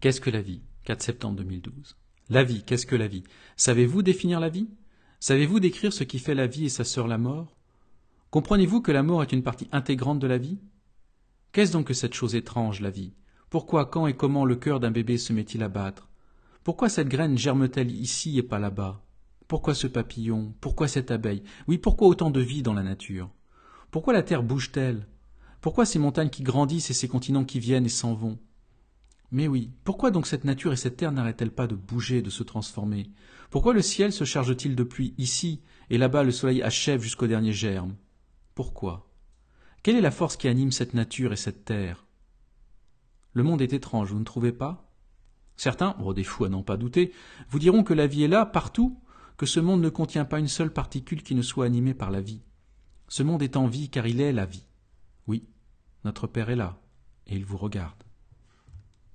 Qu'est-ce que la vie? 4 septembre 2012. La vie, qu'est-ce que la vie? Savez-vous définir la vie? Savez-vous décrire ce qui fait la vie et sa sœur la mort? Comprenez-vous que la mort est une partie intégrante de la vie? Qu'est-ce donc que cette chose étrange, la vie? Pourquoi, quand et comment le cœur d'un bébé se met-il à battre? Pourquoi cette graine germe-t-elle ici et pas là-bas? Pourquoi ce papillon? Pourquoi cette abeille? Oui, pourquoi autant de vie dans la nature? Pourquoi la terre bouge-t-elle? Pourquoi ces montagnes qui grandissent et ces continents qui viennent et s'en vont? Mais oui, pourquoi donc cette nature et cette terre n'arrêtent-elles pas de bouger, de se transformer? Pourquoi le ciel se charge-t-il de pluie ici, et là-bas le soleil achève jusqu'au dernier germe? Pourquoi? Quelle est la force qui anime cette nature et cette terre? Le monde est étrange, vous ne trouvez pas? Certains, oh, des fous à n'en pas douter, vous diront que la vie est là, partout, que ce monde ne contient pas une seule particule qui ne soit animée par la vie. Ce monde est en vie car il est la vie. Oui, notre Père est là, et il vous regarde.